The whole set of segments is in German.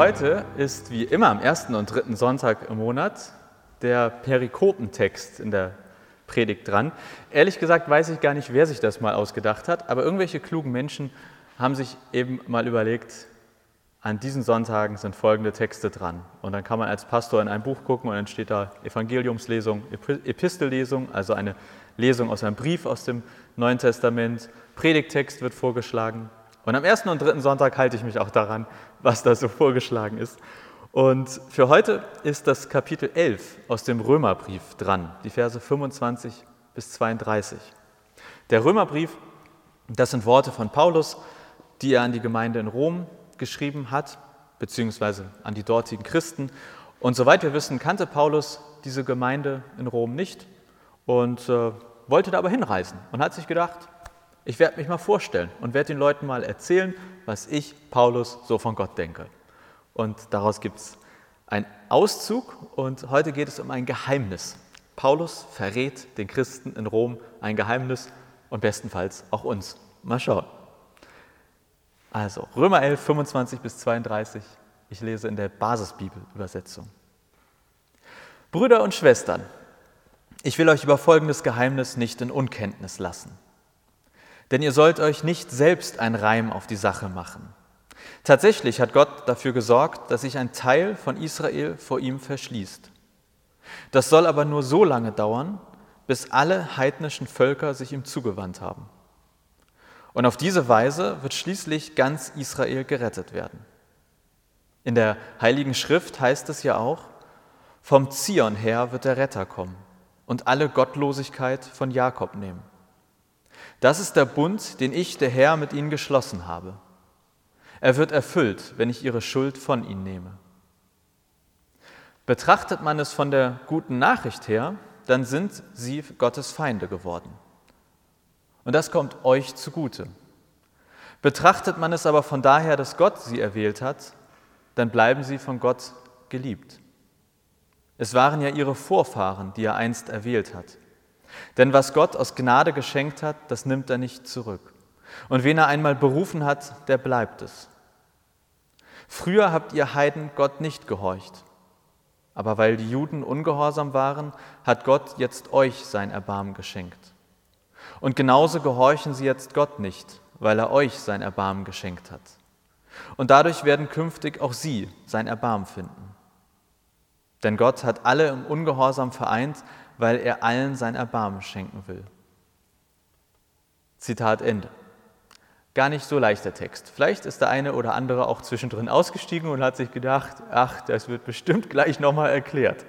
heute ist wie immer am ersten und dritten Sonntag im Monat der Perikopentext in der Predigt dran. Ehrlich gesagt weiß ich gar nicht, wer sich das mal ausgedacht hat, aber irgendwelche klugen Menschen haben sich eben mal überlegt, an diesen Sonntagen sind folgende Texte dran. Und dann kann man als Pastor in ein Buch gucken und dann steht da Evangeliumslesung, Epistellesung, also eine Lesung aus einem Brief aus dem Neuen Testament, Predigttext wird vorgeschlagen. Und am ersten und dritten Sonntag halte ich mich auch daran, was da so vorgeschlagen ist. Und für heute ist das Kapitel 11 aus dem Römerbrief dran, die Verse 25 bis 32. Der Römerbrief, das sind Worte von Paulus, die er an die Gemeinde in Rom geschrieben hat, beziehungsweise an die dortigen Christen. Und soweit wir wissen, kannte Paulus diese Gemeinde in Rom nicht und äh, wollte da aber hinreisen und hat sich gedacht, ich werde mich mal vorstellen und werde den Leuten mal erzählen, was ich, Paulus, so von Gott denke. Und daraus gibt es einen Auszug und heute geht es um ein Geheimnis. Paulus verrät den Christen in Rom ein Geheimnis und bestenfalls auch uns. Mal schauen. Also Römer 11, 25 bis 32. Ich lese in der Basisbibel-Übersetzung. Brüder und Schwestern, ich will euch über folgendes Geheimnis nicht in Unkenntnis lassen. Denn ihr sollt euch nicht selbst ein Reim auf die Sache machen. Tatsächlich hat Gott dafür gesorgt, dass sich ein Teil von Israel vor ihm verschließt. Das soll aber nur so lange dauern, bis alle heidnischen Völker sich ihm zugewandt haben. Und auf diese Weise wird schließlich ganz Israel gerettet werden. In der Heiligen Schrift heißt es ja auch, vom Zion her wird der Retter kommen und alle Gottlosigkeit von Jakob nehmen. Das ist der Bund, den ich, der Herr, mit ihnen geschlossen habe. Er wird erfüllt, wenn ich ihre Schuld von ihnen nehme. Betrachtet man es von der guten Nachricht her, dann sind sie Gottes Feinde geworden. Und das kommt euch zugute. Betrachtet man es aber von daher, dass Gott sie erwählt hat, dann bleiben sie von Gott geliebt. Es waren ja ihre Vorfahren, die er einst erwählt hat. Denn was Gott aus Gnade geschenkt hat, das nimmt er nicht zurück. Und wen er einmal berufen hat, der bleibt es. Früher habt ihr Heiden Gott nicht gehorcht. Aber weil die Juden ungehorsam waren, hat Gott jetzt euch sein Erbarmen geschenkt. Und genauso gehorchen sie jetzt Gott nicht, weil er euch sein Erbarmen geschenkt hat. Und dadurch werden künftig auch sie sein Erbarmen finden. Denn Gott hat alle im Ungehorsam vereint, weil er allen sein Erbarmen schenken will. Zitat Ende. Gar nicht so leichter Text. Vielleicht ist der eine oder andere auch zwischendrin ausgestiegen und hat sich gedacht, ach, das wird bestimmt gleich nochmal erklärt.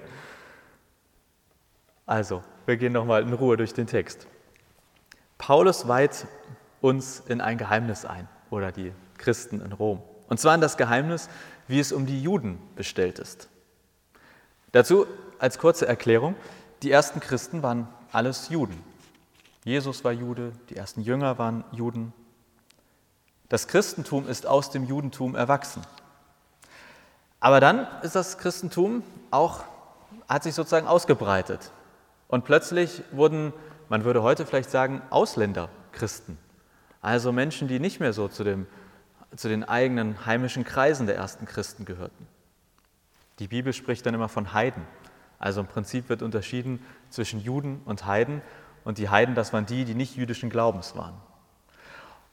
Also, wir gehen nochmal in Ruhe durch den Text. Paulus weiht uns in ein Geheimnis ein, oder die Christen in Rom. Und zwar in das Geheimnis, wie es um die Juden bestellt ist. Dazu als kurze Erklärung, die ersten Christen waren alles Juden. Jesus war Jude, die ersten Jünger waren Juden. Das Christentum ist aus dem Judentum erwachsen. Aber dann ist das Christentum auch, hat sich sozusagen ausgebreitet. Und plötzlich wurden, man würde heute vielleicht sagen, Ausländer Christen. Also Menschen, die nicht mehr so zu, dem, zu den eigenen heimischen Kreisen der ersten Christen gehörten. Die Bibel spricht dann immer von Heiden. Also im Prinzip wird unterschieden zwischen Juden und Heiden. Und die Heiden, das waren die, die nicht jüdischen Glaubens waren.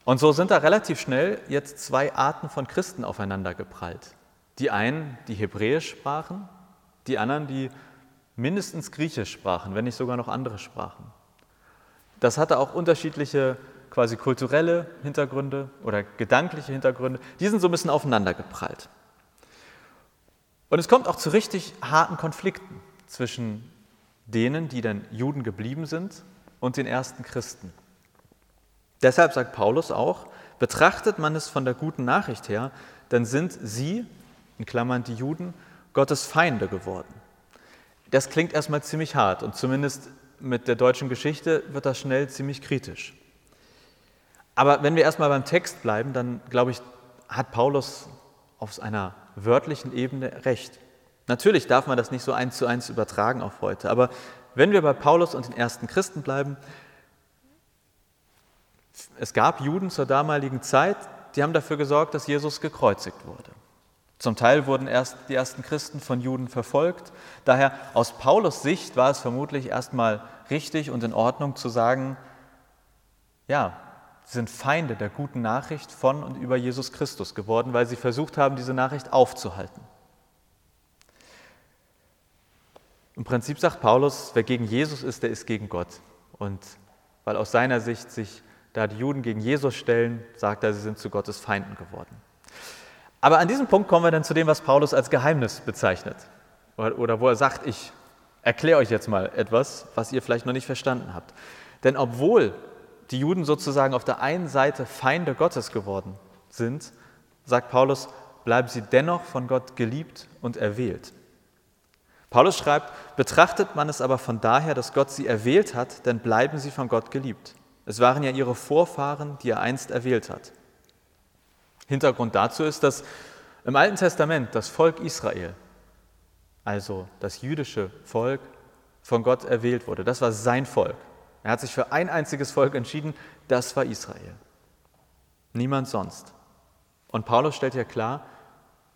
Und so sind da relativ schnell jetzt zwei Arten von Christen aufeinander geprallt. Die einen, die Hebräisch sprachen, die anderen, die mindestens Griechisch sprachen, wenn nicht sogar noch andere Sprachen. Das hatte auch unterschiedliche quasi kulturelle Hintergründe oder gedankliche Hintergründe. Die sind so ein bisschen aufeinander geprallt. Und es kommt auch zu richtig harten Konflikten zwischen denen, die dann Juden geblieben sind, und den ersten Christen. Deshalb sagt Paulus auch, betrachtet man es von der guten Nachricht her, dann sind sie, in Klammern die Juden, Gottes Feinde geworden. Das klingt erstmal ziemlich hart und zumindest mit der deutschen Geschichte wird das schnell ziemlich kritisch. Aber wenn wir erstmal beim Text bleiben, dann glaube ich, hat Paulus auf einer wörtlichen Ebene recht. Natürlich darf man das nicht so eins zu eins übertragen auf heute, aber wenn wir bei Paulus und den ersten Christen bleiben, es gab Juden zur damaligen Zeit, die haben dafür gesorgt, dass Jesus gekreuzigt wurde. Zum Teil wurden erst die ersten Christen von Juden verfolgt. Daher aus Paulus Sicht war es vermutlich erstmal richtig und in Ordnung zu sagen, ja, sie sind Feinde der guten Nachricht von und über Jesus Christus geworden, weil sie versucht haben, diese Nachricht aufzuhalten. Im Prinzip sagt Paulus, wer gegen Jesus ist, der ist gegen Gott. Und weil aus seiner Sicht sich da die Juden gegen Jesus stellen, sagt er, sie sind zu Gottes Feinden geworden. Aber an diesem Punkt kommen wir dann zu dem, was Paulus als Geheimnis bezeichnet. Oder wo er sagt, ich erkläre euch jetzt mal etwas, was ihr vielleicht noch nicht verstanden habt. Denn obwohl die Juden sozusagen auf der einen Seite Feinde Gottes geworden sind, sagt Paulus, bleiben sie dennoch von Gott geliebt und erwählt. Paulus schreibt, betrachtet man es aber von daher, dass Gott sie erwählt hat, dann bleiben sie von Gott geliebt. Es waren ja ihre Vorfahren, die er einst erwählt hat. Hintergrund dazu ist, dass im Alten Testament das Volk Israel, also das jüdische Volk, von Gott erwählt wurde. Das war sein Volk. Er hat sich für ein einziges Volk entschieden, das war Israel. Niemand sonst. Und Paulus stellt ja klar,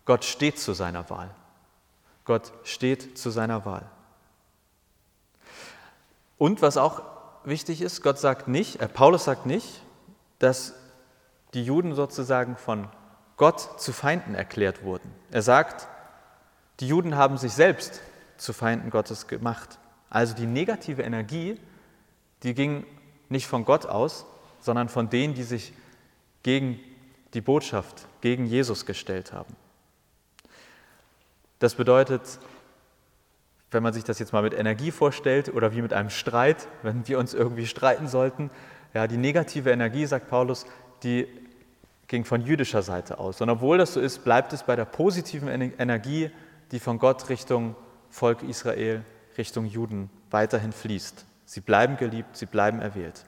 Gott steht zu seiner Wahl. Gott steht zu seiner Wahl. Und was auch wichtig ist, Gott sagt nicht, äh, Paulus sagt nicht, dass die Juden sozusagen von Gott zu Feinden erklärt wurden. Er sagt, die Juden haben sich selbst zu Feinden Gottes gemacht. Also die negative Energie, die ging nicht von Gott aus, sondern von denen, die sich gegen die Botschaft, gegen Jesus gestellt haben. Das bedeutet, wenn man sich das jetzt mal mit Energie vorstellt oder wie mit einem Streit, wenn wir uns irgendwie streiten sollten, ja, die negative Energie, sagt Paulus, die ging von jüdischer Seite aus. Und obwohl das so ist, bleibt es bei der positiven Energie, die von Gott Richtung Volk Israel, Richtung Juden weiterhin fließt. Sie bleiben geliebt, sie bleiben erwählt.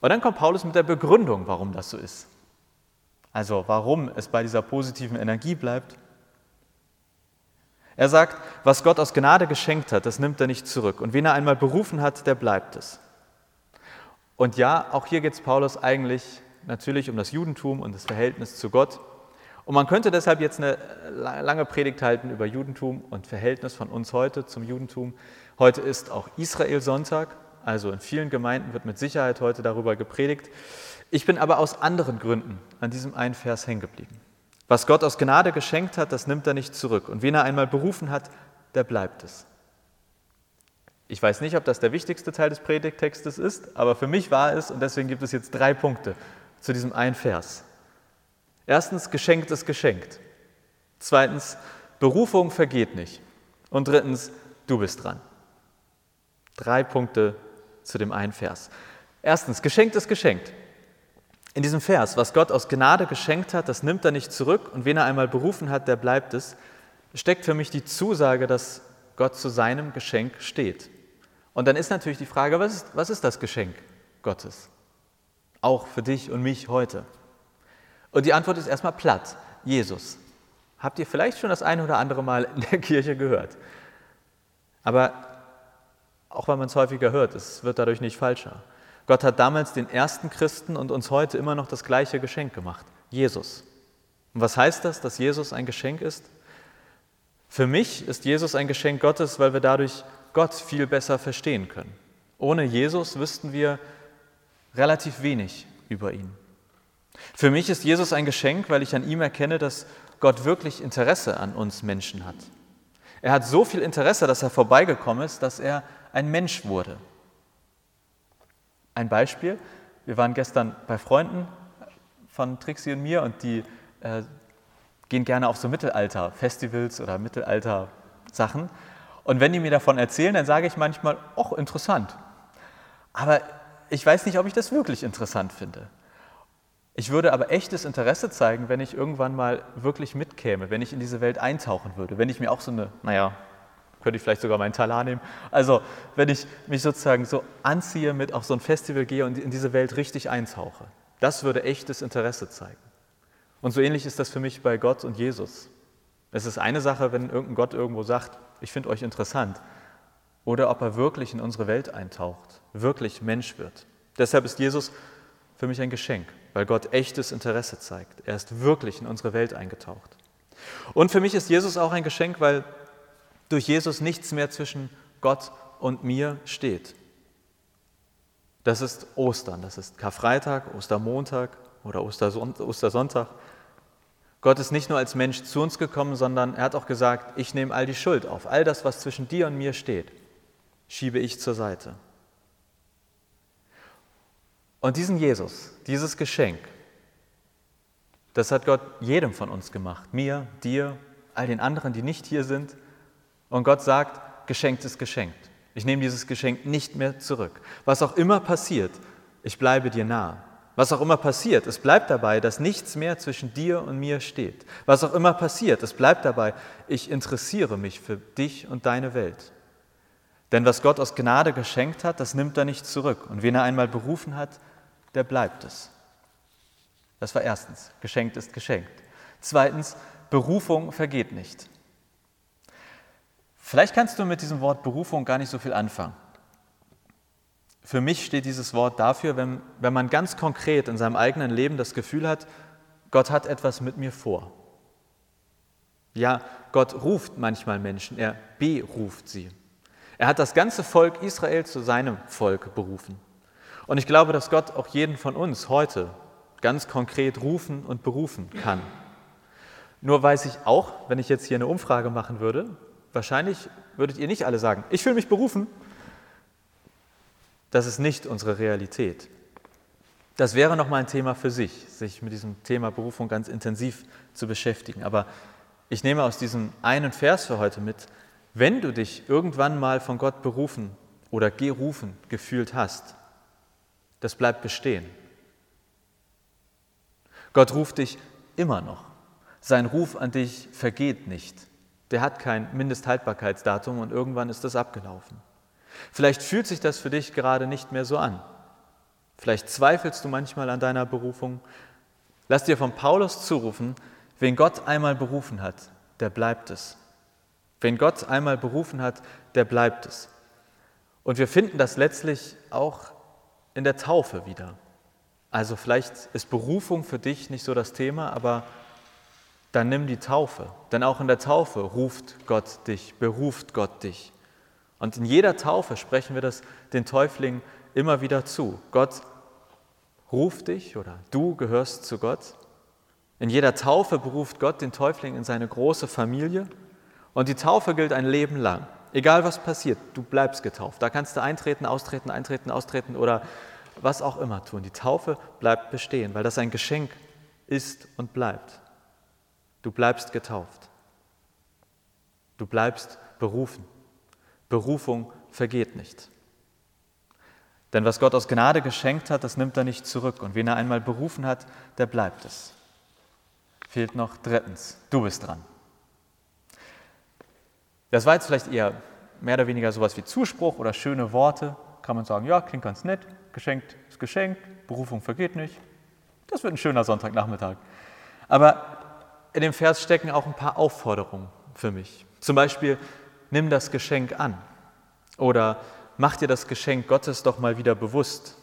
Und dann kommt Paulus mit der Begründung, warum das so ist. Also warum es bei dieser positiven Energie bleibt. Er sagt, was Gott aus Gnade geschenkt hat, das nimmt er nicht zurück. Und wen er einmal berufen hat, der bleibt es. Und ja, auch hier geht es Paulus eigentlich natürlich um das Judentum und das Verhältnis zu Gott. Und man könnte deshalb jetzt eine lange Predigt halten über Judentum und Verhältnis von uns heute zum Judentum. Heute ist auch Israel Sonntag, also in vielen Gemeinden wird mit Sicherheit heute darüber gepredigt. Ich bin aber aus anderen Gründen an diesem einen Vers hängen geblieben. Was Gott aus Gnade geschenkt hat, das nimmt er nicht zurück. Und wen er einmal berufen hat, der bleibt es. Ich weiß nicht, ob das der wichtigste Teil des Predigtextes ist, aber für mich war es und deswegen gibt es jetzt drei Punkte, zu diesem einen Vers. Erstens, geschenkt ist geschenkt. Zweitens, Berufung vergeht nicht. Und drittens, du bist dran. Drei Punkte zu dem einen Vers. Erstens, geschenkt ist geschenkt. In diesem Vers, was Gott aus Gnade geschenkt hat, das nimmt er nicht zurück und wen er einmal berufen hat, der bleibt es, steckt für mich die Zusage, dass Gott zu seinem Geschenk steht. Und dann ist natürlich die Frage, was ist, was ist das Geschenk Gottes? auch für dich und mich heute? Und die Antwort ist erstmal platt, Jesus. Habt ihr vielleicht schon das eine oder andere Mal in der Kirche gehört? Aber auch wenn man es häufiger hört, es wird dadurch nicht falscher. Gott hat damals den ersten Christen und uns heute immer noch das gleiche Geschenk gemacht, Jesus. Und was heißt das, dass Jesus ein Geschenk ist? Für mich ist Jesus ein Geschenk Gottes, weil wir dadurch Gott viel besser verstehen können. Ohne Jesus wüssten wir relativ wenig über ihn. Für mich ist Jesus ein Geschenk, weil ich an ihm erkenne, dass Gott wirklich Interesse an uns Menschen hat. Er hat so viel Interesse, dass er vorbeigekommen ist, dass er ein Mensch wurde. Ein Beispiel, wir waren gestern bei Freunden von Trixie und mir und die äh, gehen gerne auf so Mittelalter-Festivals oder Mittelalter-Sachen. Und wenn die mir davon erzählen, dann sage ich manchmal, ach, interessant. Aber ich weiß nicht, ob ich das wirklich interessant finde. Ich würde aber echtes Interesse zeigen, wenn ich irgendwann mal wirklich mitkäme, wenn ich in diese Welt eintauchen würde, wenn ich mir auch so eine, naja, könnte ich vielleicht sogar meinen Talar nehmen, also wenn ich mich sozusagen so anziehe, mit auf so ein Festival gehe und in diese Welt richtig eintauche. Das würde echtes Interesse zeigen. Und so ähnlich ist das für mich bei Gott und Jesus. Es ist eine Sache, wenn irgendein Gott irgendwo sagt, ich finde euch interessant, oder ob er wirklich in unsere Welt eintaucht, wirklich Mensch wird. Deshalb ist Jesus für mich ein Geschenk, weil Gott echtes Interesse zeigt. Er ist wirklich in unsere Welt eingetaucht. Und für mich ist Jesus auch ein Geschenk, weil durch Jesus nichts mehr zwischen Gott und mir steht. Das ist Ostern, das ist Karfreitag, Ostermontag oder Ostersonntag. Gott ist nicht nur als Mensch zu uns gekommen, sondern er hat auch gesagt, ich nehme all die Schuld auf. All das, was zwischen dir und mir steht, schiebe ich zur Seite. Und diesen Jesus, dieses Geschenk, das hat Gott jedem von uns gemacht. Mir, dir, all den anderen, die nicht hier sind. Und Gott sagt, geschenkt ist geschenkt. Ich nehme dieses Geschenk nicht mehr zurück. Was auch immer passiert, ich bleibe dir nah. Was auch immer passiert, es bleibt dabei, dass nichts mehr zwischen dir und mir steht. Was auch immer passiert, es bleibt dabei, ich interessiere mich für dich und deine Welt. Denn was Gott aus Gnade geschenkt hat, das nimmt er nicht zurück. Und wen er einmal berufen hat, der bleibt es. Das war erstens, geschenkt ist geschenkt. Zweitens, Berufung vergeht nicht. Vielleicht kannst du mit diesem Wort Berufung gar nicht so viel anfangen. Für mich steht dieses Wort dafür, wenn, wenn man ganz konkret in seinem eigenen Leben das Gefühl hat, Gott hat etwas mit mir vor. Ja, Gott ruft manchmal Menschen, er beruft sie. Er hat das ganze Volk Israel zu seinem Volk berufen. Und ich glaube, dass Gott auch jeden von uns heute ganz konkret rufen und berufen kann. Nur weiß ich auch, wenn ich jetzt hier eine Umfrage machen würde, wahrscheinlich würdet ihr nicht alle sagen, ich fühle mich berufen. Das ist nicht unsere Realität. Das wäre nochmal ein Thema für sich, sich mit diesem Thema Berufung ganz intensiv zu beschäftigen. Aber ich nehme aus diesem einen Vers für heute mit, wenn du dich irgendwann mal von Gott berufen oder gerufen gefühlt hast, das bleibt bestehen. Gott ruft dich immer noch. Sein Ruf an dich vergeht nicht. Der hat kein Mindesthaltbarkeitsdatum und irgendwann ist das abgelaufen. Vielleicht fühlt sich das für dich gerade nicht mehr so an. Vielleicht zweifelst du manchmal an deiner Berufung. Lass dir von Paulus zurufen, wen Gott einmal berufen hat, der bleibt es. Wen Gott einmal berufen hat, der bleibt es. Und wir finden das letztlich auch in der Taufe wieder. Also vielleicht ist Berufung für dich nicht so das Thema, aber dann nimm die Taufe. Denn auch in der Taufe ruft Gott dich, beruft Gott dich. Und in jeder Taufe sprechen wir das den Täuflingen immer wieder zu. Gott ruft dich oder du gehörst zu Gott. In jeder Taufe beruft Gott den Täufling in seine große Familie. Und die Taufe gilt ein Leben lang. Egal was passiert, du bleibst getauft. Da kannst du eintreten, austreten, eintreten, austreten oder was auch immer tun. Die Taufe bleibt bestehen, weil das ein Geschenk ist und bleibt. Du bleibst getauft. Du bleibst berufen. Berufung vergeht nicht. Denn was Gott aus Gnade geschenkt hat, das nimmt er nicht zurück. Und wen er einmal berufen hat, der bleibt es. Fehlt noch drittens, du bist dran. Das war jetzt vielleicht eher mehr oder weniger sowas wie Zuspruch oder schöne Worte. Kann man sagen, ja, klingt ganz nett, geschenkt ist geschenkt, Berufung vergeht nicht. Das wird ein schöner Sonntagnachmittag. Aber in dem Vers stecken auch ein paar Aufforderungen für mich. Zum Beispiel, nimm das Geschenk an. Oder mach dir das Geschenk Gottes doch mal wieder bewusst.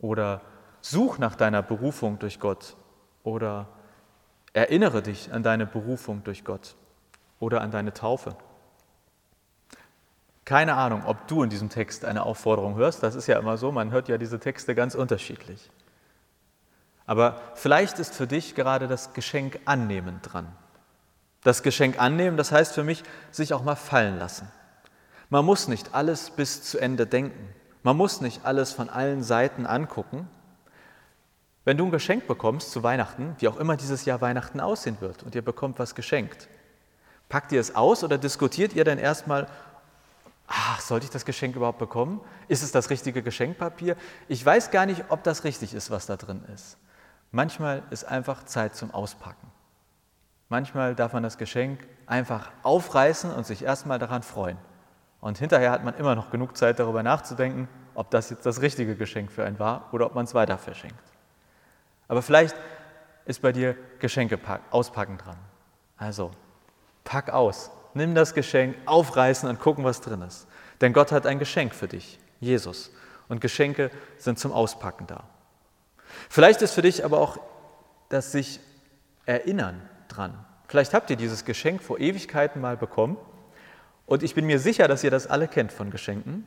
Oder such nach deiner Berufung durch Gott. Oder erinnere dich an deine Berufung durch Gott. Oder an deine Taufe. Keine Ahnung, ob du in diesem Text eine Aufforderung hörst. Das ist ja immer so, man hört ja diese Texte ganz unterschiedlich. Aber vielleicht ist für dich gerade das Geschenk annehmen dran. Das Geschenk annehmen, das heißt für mich, sich auch mal fallen lassen. Man muss nicht alles bis zu Ende denken. Man muss nicht alles von allen Seiten angucken. Wenn du ein Geschenk bekommst zu Weihnachten, wie auch immer dieses Jahr Weihnachten aussehen wird, und ihr bekommt was geschenkt, packt ihr es aus oder diskutiert ihr dann erstmal, ach, sollte ich das Geschenk überhaupt bekommen? Ist es das richtige Geschenkpapier? Ich weiß gar nicht, ob das richtig ist, was da drin ist. Manchmal ist einfach Zeit zum Auspacken. Manchmal darf man das Geschenk einfach aufreißen und sich erstmal daran freuen. Und hinterher hat man immer noch genug Zeit darüber nachzudenken, ob das jetzt das richtige Geschenk für einen war oder ob man es weiter verschenkt. Aber vielleicht ist bei dir Geschenke auspacken dran. Also, pack aus, nimm das Geschenk, aufreißen und gucken, was drin ist. Denn Gott hat ein Geschenk für dich, Jesus. Und Geschenke sind zum Auspacken da. Vielleicht ist für dich aber auch das sich erinnern dran. vielleicht habt ihr dieses Geschenk vor Ewigkeiten mal bekommen und ich bin mir sicher, dass ihr das alle kennt von Geschenken.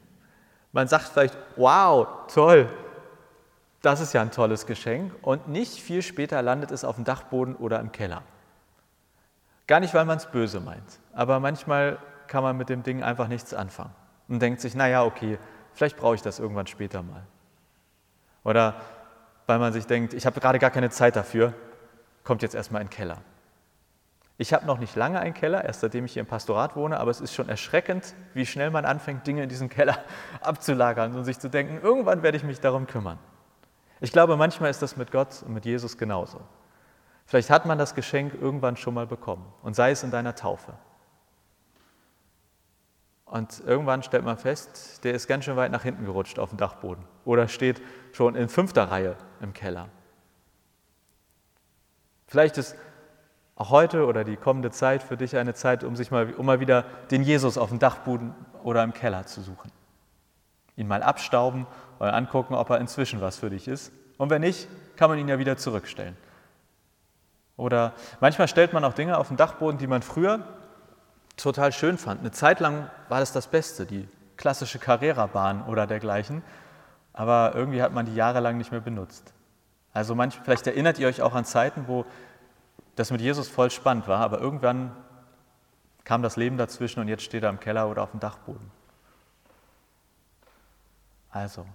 Man sagt vielleicht, wow, toll, das ist ja ein tolles Geschenk und nicht viel später landet es auf dem Dachboden oder im Keller. Gar nicht, weil man es böse meint, aber manchmal kann man mit dem Ding einfach nichts anfangen und denkt sich, naja, okay, vielleicht brauche ich das irgendwann später mal. Oder weil man sich denkt, ich habe gerade gar keine Zeit dafür, kommt jetzt erstmal in den Keller. Ich habe noch nicht lange einen Keller, erst seitdem ich hier im Pastorat wohne, aber es ist schon erschreckend, wie schnell man anfängt, Dinge in diesem Keller abzulagern und sich zu denken, irgendwann werde ich mich darum kümmern. Ich glaube, manchmal ist das mit Gott und mit Jesus genauso. Vielleicht hat man das Geschenk irgendwann schon mal bekommen und sei es in deiner Taufe. Und irgendwann stellt man fest, der ist ganz schön weit nach hinten gerutscht auf dem Dachboden oder steht schon in fünfter Reihe im Keller. Vielleicht ist auch heute oder die kommende Zeit für dich eine Zeit, um sich mal, um mal wieder den Jesus auf dem Dachboden oder im Keller zu suchen. Ihn mal abstauben oder angucken, ob er inzwischen was für dich ist. Und wenn nicht, kann man ihn ja wieder zurückstellen. Oder manchmal stellt man auch Dinge auf den Dachboden, die man früher total schön fand. Eine Zeit lang war das das Beste, die klassische Carrera-Bahn oder dergleichen. Aber irgendwie hat man die jahrelang nicht mehr benutzt. Also manch, vielleicht erinnert ihr euch auch an Zeiten, wo das mit Jesus voll spannend war, aber irgendwann kam das Leben dazwischen und jetzt steht er im Keller oder auf dem Dachboden. Also,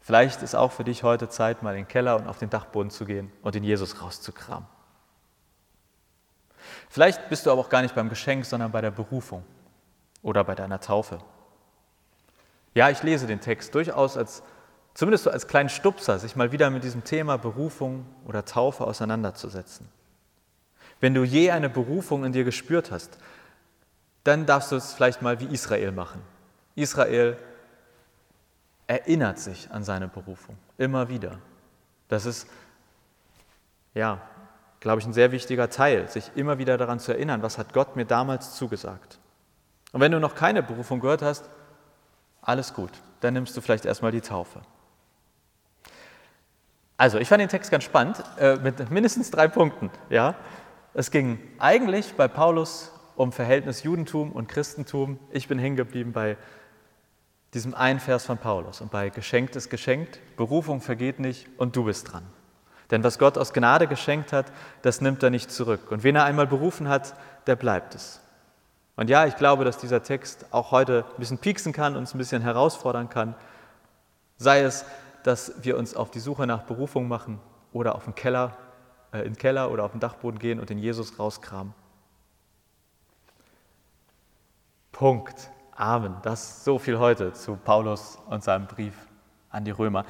vielleicht ist auch für dich heute Zeit, mal in den Keller und auf den Dachboden zu gehen und den Jesus rauszukramen. Vielleicht bist du aber auch gar nicht beim Geschenk, sondern bei der Berufung oder bei deiner Taufe. Ja, ich lese den Text durchaus als, zumindest so als kleinen Stupser, sich mal wieder mit diesem Thema Berufung oder Taufe auseinanderzusetzen. Wenn du je eine Berufung in dir gespürt hast, dann darfst du es vielleicht mal wie Israel machen. Israel erinnert sich an seine Berufung immer wieder. Das ist, ja, glaube ich, ein sehr wichtiger Teil, sich immer wieder daran zu erinnern, was hat Gott mir damals zugesagt. Und wenn du noch keine Berufung gehört hast, alles gut, dann nimmst du vielleicht erstmal die Taufe. Also, ich fand den Text ganz spannend, äh, mit mindestens drei Punkten. Ja? Es ging eigentlich bei Paulus um Verhältnis Judentum und Christentum. Ich bin hängen geblieben bei diesem einen Vers von Paulus und bei geschenkt ist geschenkt, Berufung vergeht nicht und du bist dran. Denn was Gott aus Gnade geschenkt hat, das nimmt er nicht zurück. Und wen er einmal berufen hat, der bleibt es. Und ja, ich glaube, dass dieser Text auch heute ein bisschen pieksen kann, uns ein bisschen herausfordern kann. Sei es, dass wir uns auf die Suche nach Berufung machen oder auf den Keller äh, in den Keller oder auf den Dachboden gehen und den Jesus rauskramen. Punkt. Amen. Das ist so viel heute zu Paulus und seinem Brief an die Römer.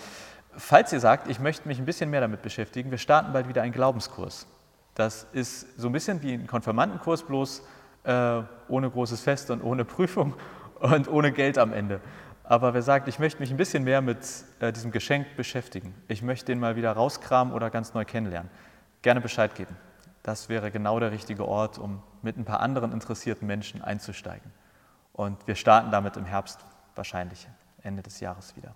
Falls ihr sagt, ich möchte mich ein bisschen mehr damit beschäftigen, wir starten bald wieder einen Glaubenskurs. Das ist so ein bisschen wie ein Konfirmandenkurs, bloß äh, ohne großes Fest und ohne Prüfung und ohne Geld am Ende. Aber wer sagt, ich möchte mich ein bisschen mehr mit äh, diesem Geschenk beschäftigen, ich möchte den mal wieder rauskramen oder ganz neu kennenlernen, gerne Bescheid geben. Das wäre genau der richtige Ort, um mit ein paar anderen interessierten Menschen einzusteigen. Und wir starten damit im Herbst wahrscheinlich Ende des Jahres wieder.